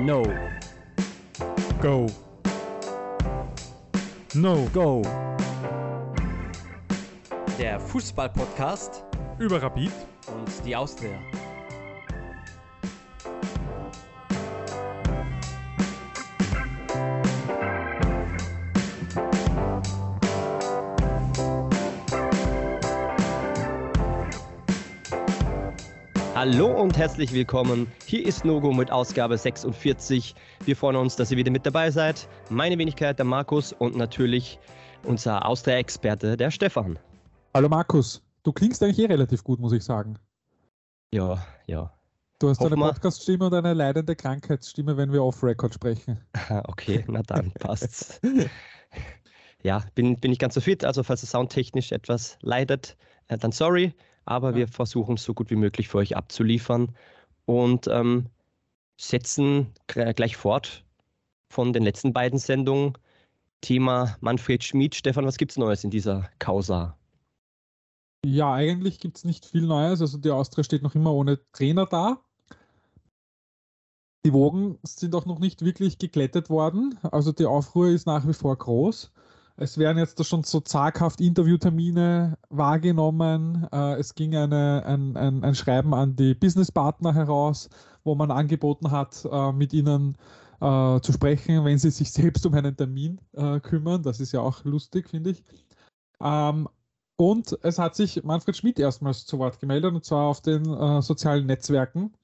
No. Go. No. Go. Der Fußball-Podcast Über Rapid. und die Austria. Hallo und herzlich willkommen. Hier ist Nogo mit Ausgabe 46. Wir freuen uns, dass ihr wieder mit dabei seid. Meine Wenigkeit, der Markus und natürlich unser Austria-Experte, der Stefan. Hallo Markus. Du klingst eigentlich eh relativ gut, muss ich sagen. Ja, ja. Du hast Hoffen eine. Podcast-Stimme und eine leidende Krankheitsstimme, wenn wir off-Record sprechen. Okay, na dann passt's. Ja, bin, bin nicht ganz so fit, also falls es soundtechnisch etwas leidet, äh, dann sorry, aber Ja. wir versuchen es so gut wie möglich für euch abzuliefern und ähm, setzen gleich fort von den letzten beiden Sendungen. Thema Manfred Schmid. Stefan, was gibt's Neues in dieser Causa? Ja, eigentlich gibt es nicht viel Neues. Also die Austria steht noch immer ohne Trainer da. Die Wogen sind auch noch nicht wirklich geglättet worden. Also die Aufruhr ist nach wie vor groß. Es werden jetzt schon so zaghaft Interviewtermine wahrgenommen. Äh, es ging eine, ein, ein, ein Schreiben an die Businesspartner heraus, wo man angeboten hat, äh, mit ihnen äh, zu sprechen, wenn sie sich selbst um einen Termin kümmern. Das ist ja auch lustig, finde ich. Ähm, und es hat sich Manfred Schmidt erstmals zu Wort gemeldet, und zwar auf den sozialen Netzwerken,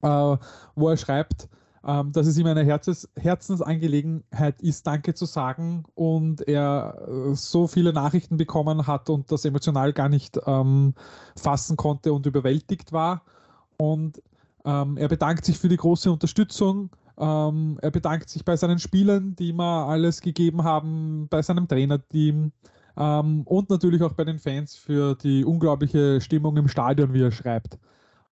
wo er schreibt, ähm, dass es ihm eine Herzens Herzensangelegenheit ist, Danke zu sagen und er äh, so viele Nachrichten bekommen hat und das emotional gar nicht ähm, fassen konnte und überwältigt war. Und ähm, er bedankt sich für die große Unterstützung. Ähm, er bedankt sich bei seinen Spielern, die ihm alles gegeben haben, bei seinem Trainerteam ähm, und natürlich auch bei den Fans für die unglaubliche Stimmung im Stadion, wie er schreibt.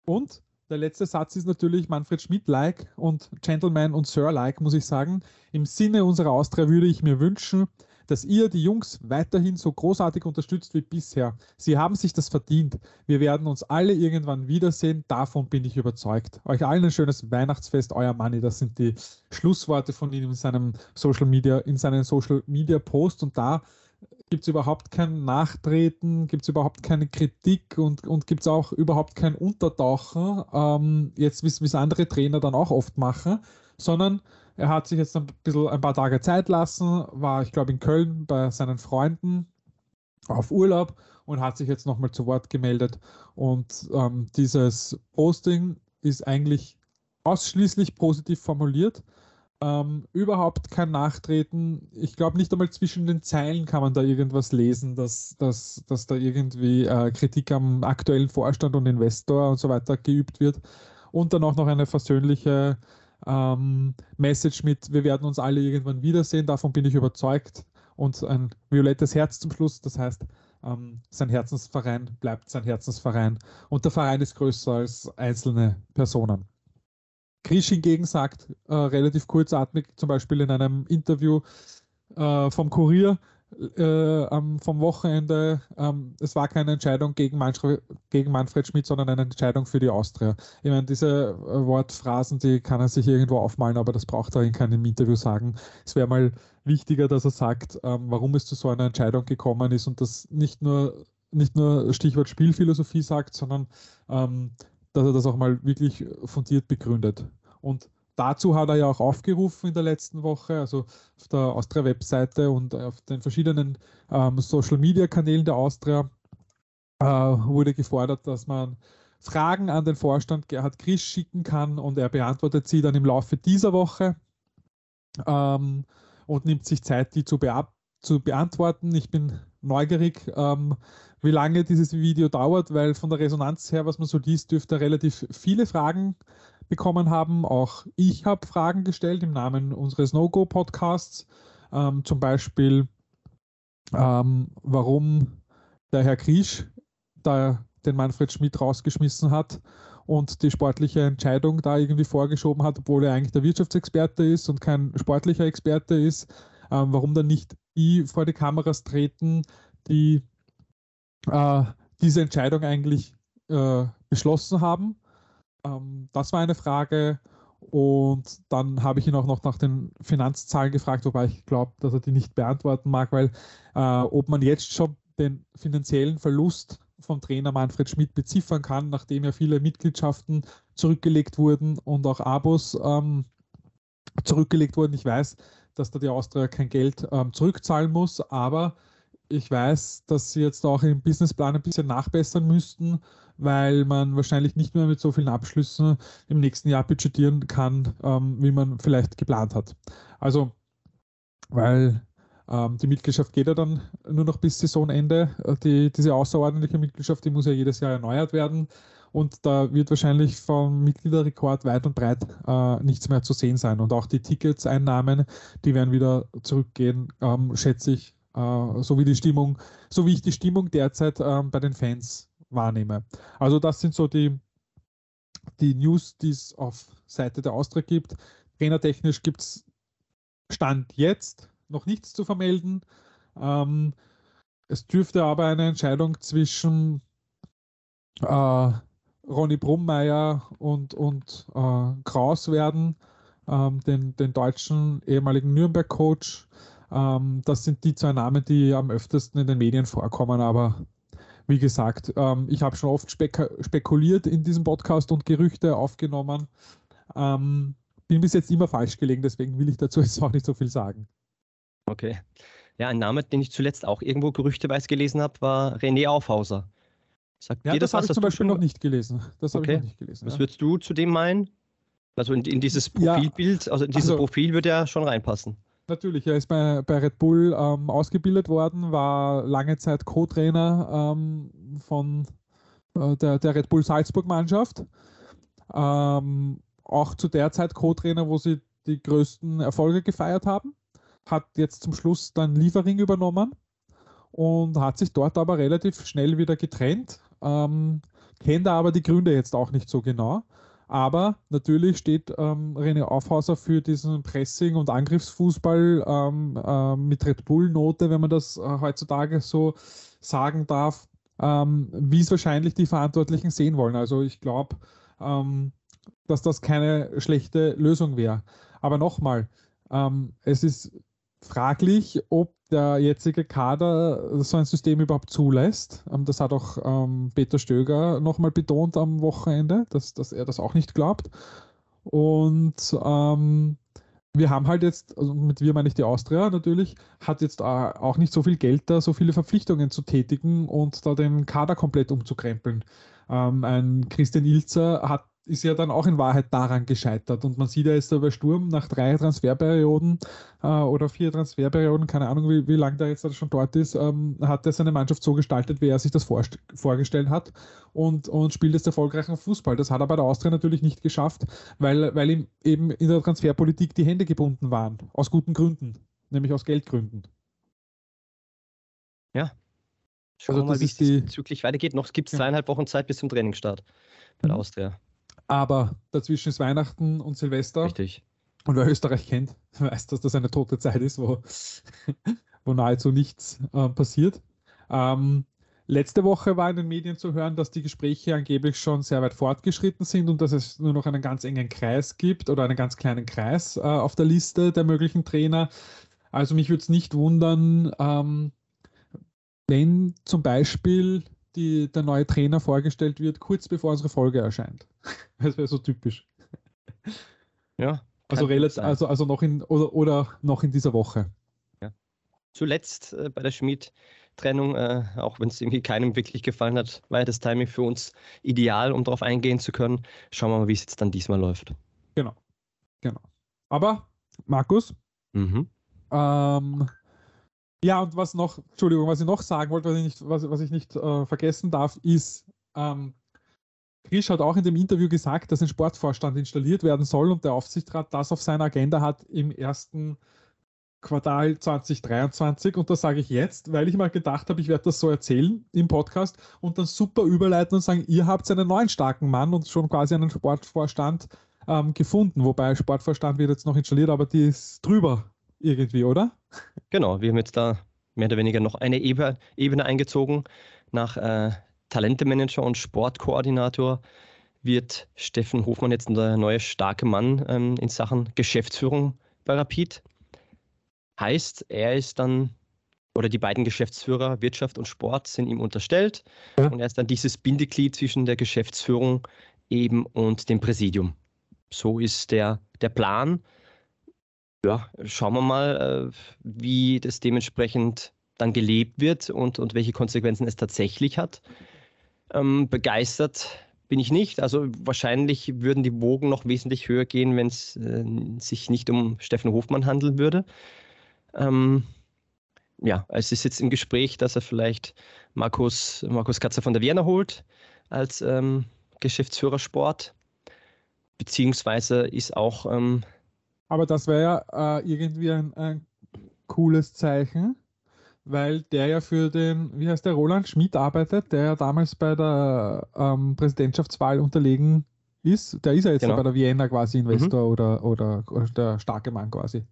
Und der letzte Satz ist natürlich Manfred Schmidt-like und Gentleman und Sir-like, muss ich sagen. Im Sinne unserer Austria würde ich mir wünschen, dass ihr die Jungs weiterhin so großartig unterstützt wie bisher. Sie haben sich das verdient. Wir werden uns alle irgendwann wiedersehen. Davon bin ich überzeugt. Euch allen ein schönes Weihnachtsfest, euer Manni. Das sind die Schlussworte von ihm in seinem Social Media, in seinen Social Media Post. Und da gibt es überhaupt kein Nachtreten, gibt es überhaupt keine Kritik und, und gibt es auch überhaupt kein Untertauchen, ähm, jetzt wie es andere Trainer dann auch oft machen, sondern er hat sich jetzt ein bisschen ein paar Tage Zeit lassen, war, ich glaube, in Köln bei seinen Freunden auf Urlaub und hat sich jetzt nochmal zu Wort gemeldet. Und ähm, dieses Posting ist eigentlich ausschließlich positiv formuliert. Ähm, überhaupt kein Nachtreten. Ich glaube, nicht einmal zwischen den Zeilen kann man da irgendwas lesen, dass, dass, dass da irgendwie äh, Kritik am aktuellen Vorstand und Investor und so weiter geübt wird. Und dann auch noch eine versöhnliche ähm, Message mit, wir werden uns alle irgendwann wiedersehen, davon bin ich überzeugt. Und ein violettes Herz zum Schluss, das heißt, ähm, sein Herzensverein bleibt sein Herzensverein. Und der Verein ist größer als einzelne Personen. Krisch hingegen sagt äh, relativ kurzatmig, zum Beispiel in einem Interview äh, vom Kurier äh, am- vom Wochenende, ähm, es war keine Entscheidung gegen Manfred, gegen Manfred Schmidt, sondern eine Entscheidung für die Austria. Ich meine, diese äh, Wortphrasen, die kann er sich irgendwo aufmalen, aber das braucht er in keinem Interview sagen. Es wäre mal wichtiger, dass er sagt, ähm, warum es zu so einer Entscheidung gekommen ist und das nicht nur, nicht nur Stichwort Spielphilosophie sagt, sondern ähm, dass er das auch mal wirklich fundiert begründet. Und dazu hat er ja auch aufgerufen in der letzten Woche, also auf der Austria-Webseite und auf den verschiedenen ähm, Social-Media-Kanälen der Austria äh, wurde gefordert, dass man Fragen an den Vorstand Gerhard Krisch schicken kann und er beantwortet sie dann im Laufe dieser Woche ähm, und nimmt sich Zeit, die zu, beab zu beantworten. Ich bin neugierig, ähm, wie lange dieses Video dauert, weil von der Resonanz her, was man so liest, dürfte relativ viele Fragen bekommen haben. Auch ich habe Fragen gestellt im Namen unseres No-Go-Podcasts. Ähm, zum Beispiel, ähm, warum der Herr Kriesch da den Manfred Schmidt rausgeschmissen hat und die sportliche Entscheidung da irgendwie vorgeschoben hat, obwohl er eigentlich der Wirtschaftsexperte ist und kein sportlicher Experte ist. Ähm, warum dann nicht die vor die Kameras treten, die äh, diese Entscheidung eigentlich äh, beschlossen haben. Ähm, das war eine Frage. Und dann habe ich ihn auch noch nach den Finanzzahlen gefragt, wobei ich glaube, dass er die nicht beantworten mag, weil äh, ob man jetzt schon den finanziellen Verlust vom Trainer Manfred Schmidt beziffern kann, nachdem ja viele Mitgliedschaften zurückgelegt wurden und auch Abos ähm, zurückgelegt wurden. Ich weiß, dass da die Austria kein Geld ähm, zurückzahlen muss, aber ich weiß, dass sie jetzt auch im Businessplan ein bisschen nachbessern müssten, weil man wahrscheinlich nicht mehr mit so vielen Abschlüssen im nächsten Jahr budgetieren kann, ähm, wie man vielleicht geplant hat. Also, weil ähm, die Mitgliedschaft geht ja dann nur noch bis Saisonende. Äh, die, diese außerordentliche Mitgliedschaft, die muss ja jedes Jahr erneuert werden. Und da wird wahrscheinlich vom Mitgliederrekord weit und breit äh, nichts mehr zu sehen sein. Und auch die Ticketseinnahmen, die werden wieder zurückgehen, ähm, schätze ich, äh, so wie die Stimmung, so wie ich die Stimmung derzeit ähm, bei den Fans wahrnehme. Also das sind so die, die News, die es auf Seite der Austria gibt. Trainertechnisch gibt es Stand jetzt noch nichts zu vermelden. Ähm, es dürfte aber eine Entscheidung zwischen äh, Ronny Brummeier und, und äh, Kraus werden, ähm, den, den deutschen ehemaligen Nürnberg-Coach. Ähm, das sind die zwei Namen, die am öftesten in den Medien vorkommen, aber wie gesagt, ähm, ich habe schon oft spek spekuliert in diesem Podcast und Gerüchte aufgenommen. Ähm, bin bis jetzt immer falsch gelegen, deswegen will ich dazu jetzt auch nicht so viel sagen. Okay. Ja, ein Name, den ich zuletzt auch irgendwo gerüchteweise gelesen habe, war René Aufhauser. Sagt ja, das, das habe ich zum Beispiel noch nicht gelesen. Das okay. ich noch nicht gelesen. Was ja. würdest du zu dem meinen? Also in, in dieses Profilbild, ja, also in dieses also, Profil würde er schon reinpassen. Natürlich, er ist bei, bei Red Bull ähm, ausgebildet worden, war lange Zeit Co-Trainer ähm, von äh, der, der Red Bull Salzburg-Mannschaft. Ähm, auch zu der Zeit Co-Trainer, wo sie die größten Erfolge gefeiert haben. Hat jetzt zum Schluss dann Liefering übernommen und hat sich dort aber relativ schnell wieder getrennt. Ähm, kennt aber die Gründe jetzt auch nicht so genau. Aber natürlich steht ähm, René Aufhauser für diesen Pressing- und Angriffsfußball ähm, äh, mit Red Bull-Note, wenn man das äh, heutzutage so sagen darf, ähm, wie es wahrscheinlich die Verantwortlichen sehen wollen. Also ich glaube, ähm, dass das keine schlechte Lösung wäre. Aber nochmal, ähm, es ist fraglich, ob der jetzige Kader so ein System überhaupt zulässt. Ähm, das hat auch ähm, Peter Stöger nochmal betont am Wochenende, dass, dass er das auch nicht glaubt. Und ähm, wir haben halt jetzt, also mit wir meine ich die Austria natürlich, hat jetzt auch nicht so viel Geld da, so viele Verpflichtungen zu tätigen und da den Kader komplett umzukrempeln. Ähm, ein Christian Ilzer hat ist ja dann auch in Wahrheit daran gescheitert. Und man sieht ja jetzt bei Sturm nach drei Transferperioden äh, oder vier Transferperioden, keine Ahnung, wie, wie lange der jetzt schon dort ist, ähm, hat er seine Mannschaft so gestaltet, wie er sich das vorgestellt hat und, und spielt jetzt erfolgreichen Fußball. Das hat er bei der Austria natürlich nicht geschafft, weil, weil ihm eben in der Transferpolitik die Hände gebunden waren. Aus guten Gründen, nämlich aus Geldgründen. Ja. Schauen also, wir mal, wie es bezüglich weitergeht. Noch gibt es zweieinhalb Wochen Zeit bis zum Trainingsstart bei der mhm. Austria. Aber dazwischen ist Weihnachten und Silvester. Richtig. Und wer Österreich kennt, weiß, dass das eine tote Zeit ist, wo, wo nahezu nichts äh, passiert. Ähm, letzte Woche war in den Medien zu hören, dass die Gespräche angeblich schon sehr weit fortgeschritten sind und dass es nur noch einen ganz engen Kreis gibt oder einen ganz kleinen Kreis äh, auf der Liste der möglichen Trainer. Also mich würde es nicht wundern, ähm, wenn zum Beispiel die, der neue Trainer vorgestellt wird, kurz bevor unsere Folge erscheint. Das wäre so typisch. Ja. Also, relativ, also, also noch in oder, oder noch in dieser Woche. Ja. Zuletzt äh, bei der Schmied-Trennung, äh, auch wenn es irgendwie keinem wirklich gefallen hat, war ja das Timing für uns ideal, um darauf eingehen zu können. Schauen wir mal, wie es jetzt dann diesmal läuft. Genau. Genau. Aber, Markus, mhm. ähm, ja, und was noch, Entschuldigung, was ich noch sagen wollte, was ich nicht, was, was ich nicht äh, vergessen darf, ist, ähm, Krisch hat auch in dem Interview gesagt, dass ein Sportvorstand installiert werden soll und der Aufsichtsrat das auf seiner Agenda hat im ersten Quartal 2023. Und das sage ich jetzt, weil ich mal gedacht habe, ich werde das so erzählen im Podcast und dann super überleiten und sagen, ihr habt einen neuen starken Mann und schon quasi einen Sportvorstand ähm, gefunden. Wobei Sportvorstand wird jetzt noch installiert, aber die ist drüber irgendwie, oder? Genau, wir haben jetzt da mehr oder weniger noch eine Ebene eingezogen nach äh, Talentemanager und Sportkoordinator. wird Steffen Hofmann jetzt der neue starke Mann ähm, in Sachen Geschäftsführung bei Rapid. Heißt, er ist dann, oder die beiden Geschäftsführer Wirtschaft und Sport sind ihm unterstellt ja. und er ist dann dieses Bindeglied zwischen der Geschäftsführung eben und dem Präsidium. So ist der, der Plan. Ja, schauen wir mal, äh, wie das dementsprechend dann gelebt wird und, und welche Konsequenzen es tatsächlich hat. Ähm, begeistert bin ich nicht. Also wahrscheinlich würden die Wogen noch wesentlich höher gehen, wenn es äh, sich nicht um Steffen Hofmann handeln würde. Ähm, ja, es ist jetzt im Gespräch, dass er vielleicht Markus, Markus Katzer von der Vienna holt als ähm, Geschäftsführer Sport. Beziehungsweise ist auch. Ähm, Aber das wäre ja äh, irgendwie ein, ein cooles Zeichen, weil der ja für den, wie heißt der, Roland Schmidt arbeitet, der ja damals bei der ähm, Präsidentschaftswahl unterlegen ist. Der ist ja jetzt genau. bei der Vienna quasi Investor mhm. oder, oder, oder der starke Mann quasi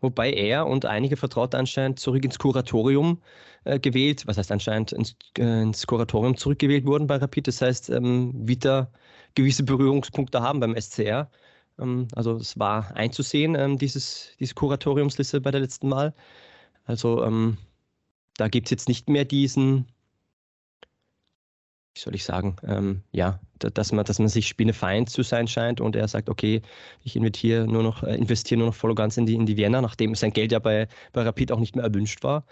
wobei er und einige Vertraute anscheinend zurück ins Kuratorium äh, gewählt, was heißt anscheinend ins, äh, ins, Kuratorium zurückgewählt wurden bei Rapid. Das heißt, ähm, wieder gewisse Berührungspunkte haben beim SCR. Ähm, also es war einzusehen, ähm, dieses, diese Kuratoriumsliste bei der letzten Mal. Also ähm, da gibt es jetzt nicht mehr diesen wie soll ich sagen, ähm, ja, dass man, dass man sich spinnefeind zu sein scheint und er sagt, okay, ich investiere nur noch, äh, investiere nur noch voll und ganz in die, in die Vienna, nachdem sein Geld ja bei, bei Rapid auch nicht mehr erwünscht war.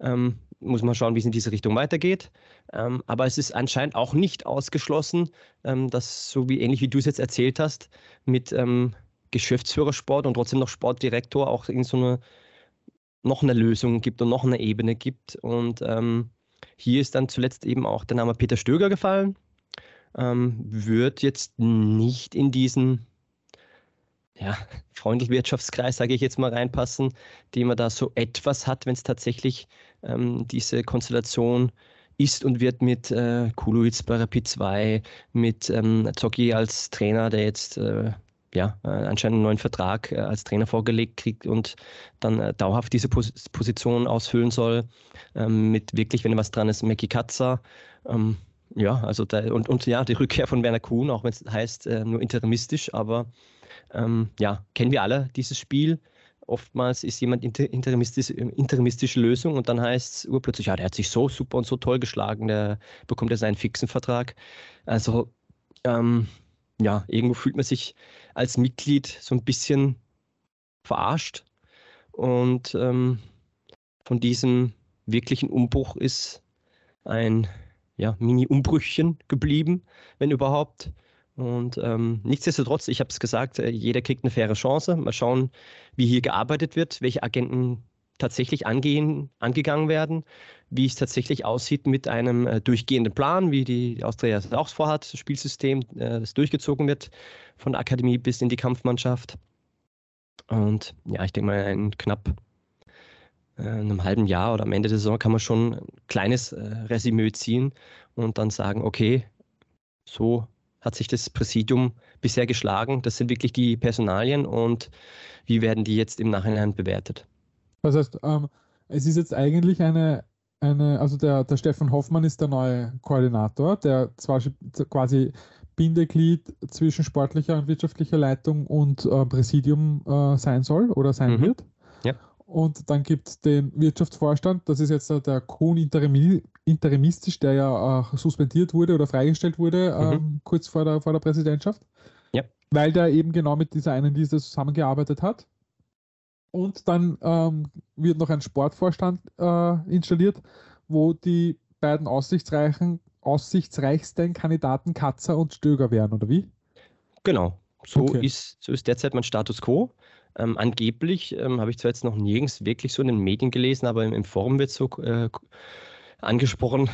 Ähm, muss man schauen, wie es in diese Richtung weitergeht. Ähm, aber es ist anscheinend auch nicht ausgeschlossen, ähm, dass, so wie ähnlich wie du es jetzt erzählt hast, mit ähm, Geschäftsführersport und trotzdem noch Sportdirektor auch in so eine noch eine Lösung gibt und noch eine Ebene gibt. Und ähm, hier ist dann zuletzt eben auch der Name Peter Stöger gefallen. Ähm, wird jetzt nicht in diesen ja, Freundelwirtschaftskreis, sage ich jetzt mal, reinpassen, den man da so etwas hat, wenn es tatsächlich ähm, diese Konstellation ist und wird mit äh, Kulowitz bei Rapid 2, mit ähm, Zocki als Trainer, der jetzt äh, ja, äh, anscheinend einen neuen Vertrag äh, als Trainer vorgelegt kriegt und dann äh, dauerhaft diese Pos Position ausfüllen soll. Ähm, mit wirklich, wenn was dran ist, Mackie Katzer. Ähm, ja, also da, und, und ja, die Rückkehr von Werner Kuhn, auch wenn es heißt, äh, nur interimistisch, aber ähm, ja, kennen wir alle dieses Spiel. Oftmals ist jemand inter, interimistisch, interimistische Lösung und dann heißt es urplötzlich, ja, der hat sich so super und so toll geschlagen, der bekommt ja seinen fixen Vertrag. Also ähm, ja, irgendwo fühlt man sich als Mitglied so ein bisschen verarscht. Und ähm, von diesem wirklichen Umbruch ist ein ja, Mini-Umbrüchchen geblieben, wenn überhaupt. Und ähm, nichtsdestotrotz, ich habe es gesagt, äh, jeder kriegt eine faire Chance. Mal schauen, wie hier gearbeitet wird, welche Agenten tatsächlich angehen, angegangen werden, wie es tatsächlich aussieht mit einem äh, durchgehenden Plan, wie die Austria es auch vorhat, das Spielsystem, äh, das durchgezogen wird von der Akademie bis in die Kampfmannschaft. Und ja, ich denke mal, in knapp äh, einem halben Jahr oder am Ende der Saison kann man schon ein kleines äh, Resümee ziehen und dann sagen, okay, so hat sich das Präsidium bisher geschlagen. Das sind wirklich die Personalien und wie werden die jetzt im Nachhinein bewertet? Das heißt, ähm, es ist jetzt eigentlich eine, eine also der, der Stefan Hoffmann ist der neue Koordinator, der zwar quasi Bindeglied zwischen sportlicher und wirtschaftlicher Leitung und äh, Präsidium äh, sein soll oder sein mhm. wird. Ja. Und dann gibt es den Wirtschaftsvorstand, das ist jetzt der Kuhn Interimi interimistisch, der ja äh, suspendiert wurde oder freigestellt wurde, mhm. ähm, kurz vor der, vor der Präsidentschaft. Ja. Weil der eben genau mit dieser einen Liste zusammengearbeitet hat. Und dann ähm, wird noch ein Sportvorstand äh, installiert, wo die beiden aussichtsreichen, aussichtsreichsten Kandidaten Katzer und Stöger wären, oder wie? Genau. So, okay. ist, so ist derzeit mein Status quo. Ähm, angeblich ähm, habe ich zwar jetzt noch nirgends wirklich so in den Medien gelesen, aber im, im Forum wird so äh, angesprochen,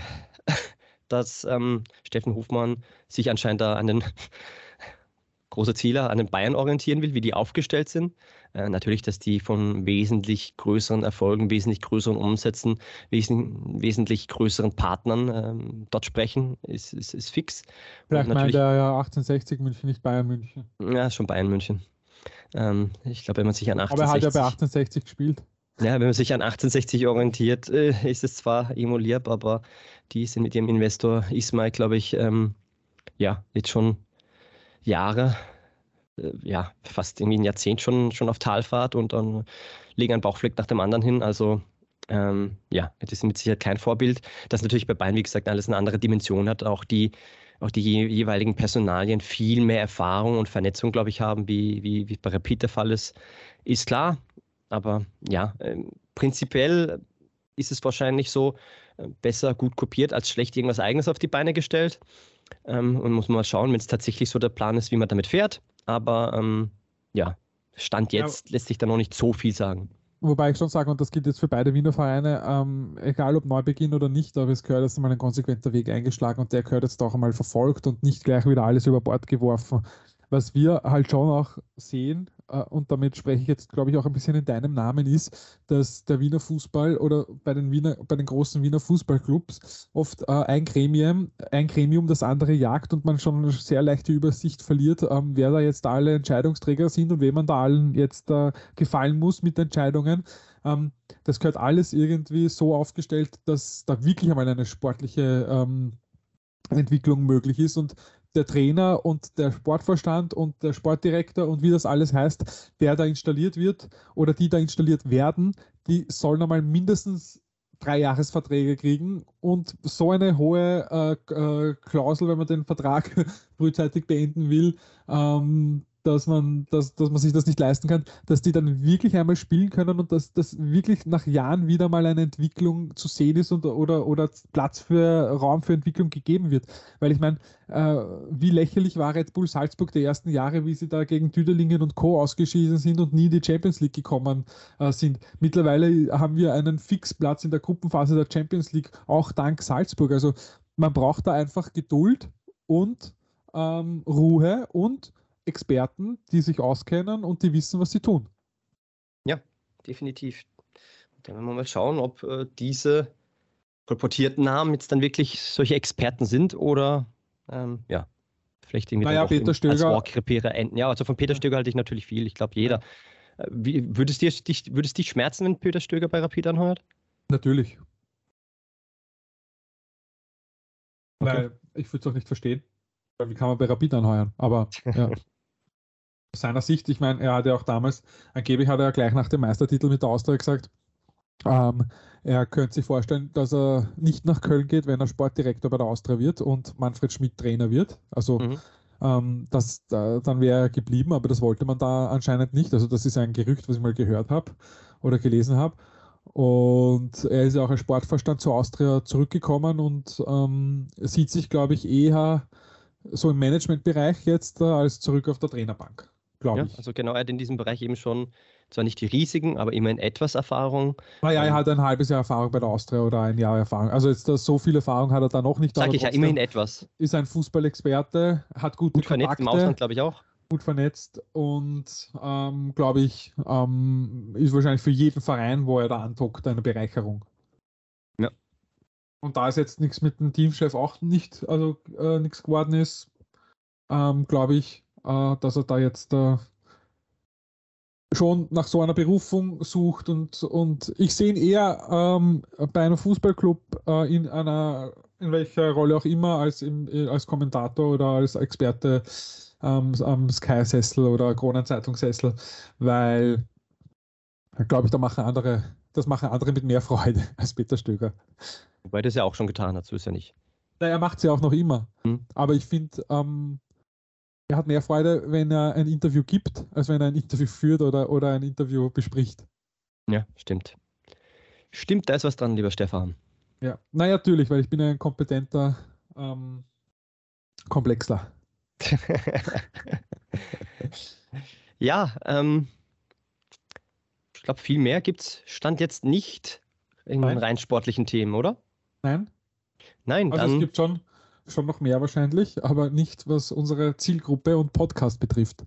dass ähm, Steffen Hofmann sich anscheinend da an den große Ziele an den Bayern orientieren will, wie die aufgestellt sind. Äh, natürlich, dass die von wesentlich größeren Erfolgen, wesentlich größeren Umsätzen, wesen, wesentlich größeren Partnern ähm, dort sprechen, ist, ist, ist fix. Vielleicht meint er ja 1860 München, nicht Bayern München. Ja, schon Bayern München. Ähm, ich glaube, wenn man sich an 1860... Aber er hat ja bei 1860 gespielt. Ja, wenn man sich an 1860 orientiert, äh, ist es zwar emulierbar, aber die sind mit ihrem Investor Ismail, glaube ich, ähm, ja, jetzt schon Jahre, äh, ja, fast irgendwie ein Jahrzehnt schon, schon auf Talfahrt und dann legen einen Bauchfleck nach dem anderen hin. Also ähm, ja, das ist mit Sicherheit kein Vorbild. Das natürlich bei Bayern, wie gesagt, alles eine andere Dimension hat. Auch die, auch die jeweiligen Personalien viel mehr Erfahrung und Vernetzung, glaube ich, haben, wie, wie, wie bei Rapid der Fall ist, ist klar. Aber ja, äh, prinzipiell ist es wahrscheinlich so, äh, besser gut kopiert als schlecht irgendwas Eigenes auf die Beine gestellt. Ähm, und muss man mal schauen, wenn es tatsächlich so der Plan ist, wie man damit fährt. Aber ähm, ja, Stand jetzt ja. lässt sich da noch nicht so viel sagen. Wobei ich schon sage, und das gilt jetzt für beide Wiener Vereine, ähm, egal ob Neubeginn oder nicht, aber es gehört jetzt einmal ein konsequenter Weg eingeschlagen und der gehört jetzt auch einmal verfolgt und nicht gleich wieder alles über Bord geworfen. Was wir halt schon auch sehen, und damit spreche ich jetzt, glaube ich, auch ein bisschen in deinem Namen, ist, dass der Wiener Fußball oder bei den, Wiener, bei den großen Wiener Fußballclubs oft äh, ein, Gremium, ein Gremium das andere jagt und man schon sehr leicht die Übersicht verliert, ähm, wer da jetzt alle Entscheidungsträger sind und wem man da allen jetzt äh, gefallen muss mit Entscheidungen. Ähm, das gehört alles irgendwie so aufgestellt, dass da wirklich einmal eine sportliche ähm, Entwicklung möglich ist und der Trainer und der Sportvorstand und der Sportdirektor und wie das alles heißt, der da installiert wird oder die da installiert werden, die sollen einmal mindestens drei Jahresverträge kriegen und so eine hohe äh, äh, Klausel, wenn man den Vertrag frühzeitig beenden will, ähm, dass man, dass, dass man sich das nicht leisten kann, dass die dann wirklich einmal spielen können und dass das wirklich nach Jahren wieder mal eine Entwicklung zu sehen ist und, oder, oder Platz für Raum für Entwicklung gegeben wird. Weil ich meine, äh, wie lächerlich war Red Bull Salzburg der ersten Jahre, wie sie da gegen Tüdelingen und Co. ausgeschieden sind und nie in die Champions League gekommen äh, sind. Mittlerweile haben wir einen Fixplatz in der Gruppenphase der Champions League, auch dank Salzburg. Also man braucht da einfach Geduld und ähm, Ruhe und Experten, die sich auskennen und die wissen, was sie tun. Ja, definitiv. Dann werden wir mal schauen, ob äh, diese kolportierten Namen jetzt dann wirklich solche Experten sind oder ähm, ja, vielleicht irgendwie naja, Peter Stöger. enden. Ja, also von Peter Stöger halte ich natürlich viel. Ich glaube, jeder. Äh, wie, würdest, dir, dich, würdest dich schmerzen, wenn Peter Stöger bei Rapid anheuert? Natürlich. Okay. Weil ich würde es auch nicht verstehen. Wie kann man bei Rapid anheuern? Aber ja. aus seiner Sicht, ich meine, er hat ja auch damals, angeblich hat er ja gleich nach dem Meistertitel mit der Austria gesagt, ähm, er könnte sich vorstellen, dass er nicht nach Köln geht, wenn er Sportdirektor bei der Austria wird und Manfred Schmidt Trainer wird. Also mhm. ähm, das, da, dann wäre er geblieben, aber das wollte man da anscheinend nicht. Also das ist ein Gerücht, was ich mal gehört habe oder gelesen habe. Und er ist ja auch als Sportverstand zur Austria zurückgekommen und ähm, sieht sich, glaube ich, eher so im Managementbereich jetzt äh, als zurück auf der Trainerbank glaube ja, ich. Also genau, er hat in diesem Bereich eben schon zwar nicht die riesigen, aber immerhin etwas Erfahrung. Naja, er ähm, hat ein halbes Jahr Erfahrung bei der Austria oder ein Jahr Erfahrung. Also jetzt so viel Erfahrung hat er da noch nicht. Sag ich ja, immerhin etwas. Ist ein Fußballexperte, hat gute gut vernetzt Kontakte, im Ausland, glaube ich auch. Gut vernetzt und ähm, glaube ich, ähm, ist wahrscheinlich für jeden Verein, wo er da antockt, eine Bereicherung. Ja. Und da ist jetzt nichts mit dem Teamchef auch nicht, also äh, nichts geworden ist, ähm, glaube ich, dass er da jetzt äh, schon nach so einer Berufung sucht und, und ich sehe ihn eher ähm, bei einem Fußballclub äh, in einer, in welcher Rolle auch immer, als, im, äh, als Kommentator oder als Experte ähm, am Sky-Sessel oder Kronenzeitungssessel, weil glaube ich, da machen andere, das machen andere mit mehr Freude als Peter Stöger. Wobei das ja auch schon getan hat, so ist ja nicht. Na, er macht es ja auch noch immer. Hm. Aber ich finde, ähm, er hat mehr Freude, wenn er ein Interview gibt, als wenn er ein Interview führt oder, oder ein Interview bespricht. Ja, stimmt. Stimmt, da ist was dran, lieber Stefan. Ja, na natürlich, weil ich bin ein kompetenter ähm, Komplexler. ja, ähm, ich glaube, viel mehr gibt es Stand jetzt nicht in Nein. rein sportlichen Themen, oder? Nein. Nein, also dann. Es gibt schon schon noch mehr wahrscheinlich, aber nicht, was unsere Zielgruppe und Podcast betrifft.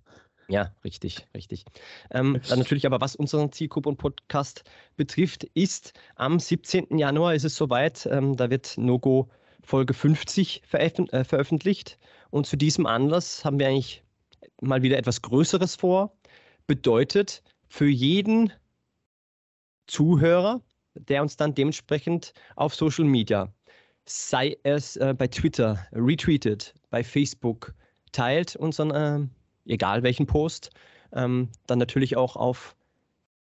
Ja, richtig, richtig. Ähm, dann natürlich aber, was unseren Zielgruppe und Podcast betrifft, ist am 17. Januar ist es soweit, ähm, da wird Nogo Folge 50 veröf äh, veröffentlicht und zu diesem Anlass haben wir eigentlich mal wieder etwas Größeres vor. Bedeutet, für jeden Zuhörer, der uns dann dementsprechend auf Social Media sei es äh, bei Twitter retweetet, bei Facebook teilt, unseren, äh, egal welchen Post. Ähm, dann natürlich auch auf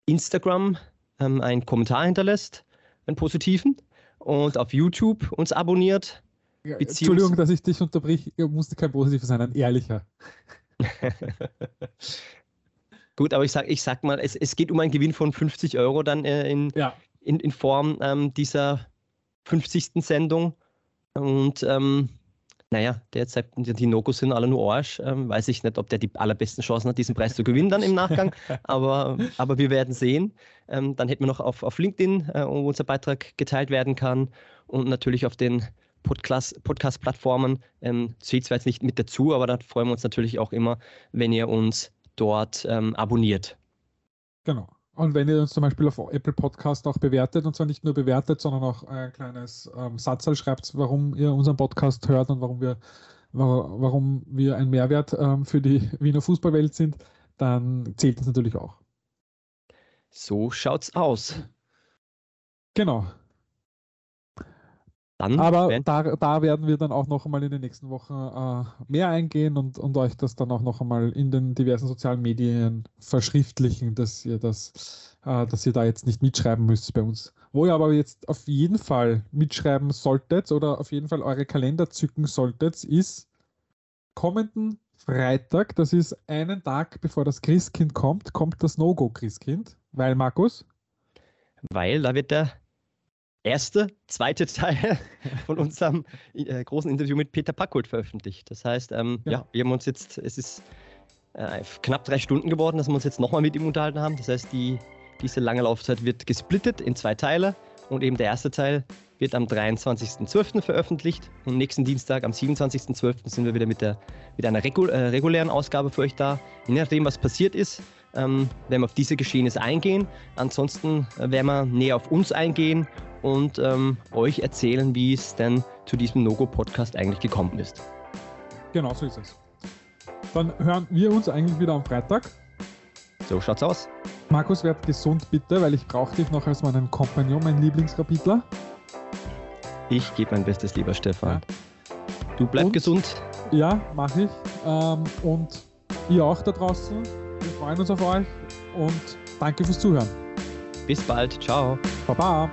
Instagram ähm, einen Kommentar hinterlässt, einen positiven. Und auf YouTube uns abonniert. Ja, Entschuldigung, dass ich dich unterbrich. Musste kein positiver sein, ein ehrlicher. Gut, aber ich sag, ich sag mal, es, es geht um einen Gewinn von 50 Euro dann äh, in, ja. in, in Form ähm, dieser 50. Sendung. Und ähm, naja, derzeit die Nokos sind alle nur Arsch. Ähm, weiß ich nicht, ob der die allerbesten Chancen hat, diesen Preis zu gewinnen dann im Nachgang. aber, aber wir werden sehen. Ähm, dann hätten wir noch auf, auf LinkedIn, äh, wo unser Beitrag geteilt werden kann. Und natürlich auf den Podcast-Plattformen. Ähm, zählt zwar jetzt nicht mit dazu, aber da freuen wir uns natürlich auch immer, wenn ihr uns dort ähm, abonniert. Genau. Und wenn ihr uns zum Beispiel auf Apple Podcast auch bewertet, und zwar nicht nur bewertet, sondern auch ein kleines ähm, Satzal schreibt, warum ihr unseren Podcast hört und warum wir, warum wir ein Mehrwert ähm, für die Wiener Fußballwelt sind, dann zählt das natürlich auch. So schaut's aus. Genau. Dann Aber da, da werden wir dann auch noch einmal in den nächsten Wochen äh, mehr eingehen und, und euch das dann auch noch einmal in den diversen sozialen Medien verschriftlichen, dass ihr das, äh, dass ihr da jetzt nicht mitschreiben müsst bei uns. Wo ihr aber jetzt auf jeden Fall mitschreiben solltet oder auf jeden Fall eure Kalender zücken solltet, ist kommenden Freitag, das ist einen Tag bevor das Christkind kommt, kommt das No-Go-Christkind. Weil, Markus? Weil da wird der erste, zweite Teil von unserem äh, großen Interview mit Peter Packold veröffentlicht. Das heißt, ähm, ja. ja. wir haben uns jetzt, es ist äh, knapp drei Stunden geworden, dass wir uns jetzt nochmal mit ihm unterhalten haben. Das heißt, die, diese lange Laufzeit wird gesplittet in zwei Teile und eben der erste Teil wird am 23.12. veröffentlicht und nächsten Dienstag am 27.12. sind wir wieder mit, der, mit einer äh, regulären Ausgabe für euch da. Je nachdem, was passiert ist, ähm, werden wir auf diese Geschehnisse eingehen. Ansonsten äh, werden wir näher auf uns eingehen und ähm, euch erzählen, wie es denn zu diesem No-Go-Podcast eigentlich gekommen ist. Genau so ist es. Dann hören wir uns eigentlich wieder am Freitag. So schaut's aus. Markus, werd gesund bitte, weil ich brauche dich noch als meinen Kompagnon, mein Lieblingskapitler. Ich gebe mein Bestes, lieber Stefan. Ja. Du bleib und, gesund. Ja, mache ich. Ähm, und ihr auch da draußen. Wir freuen uns auf euch und danke fürs Zuhören. Bis bald. Ciao. Baba.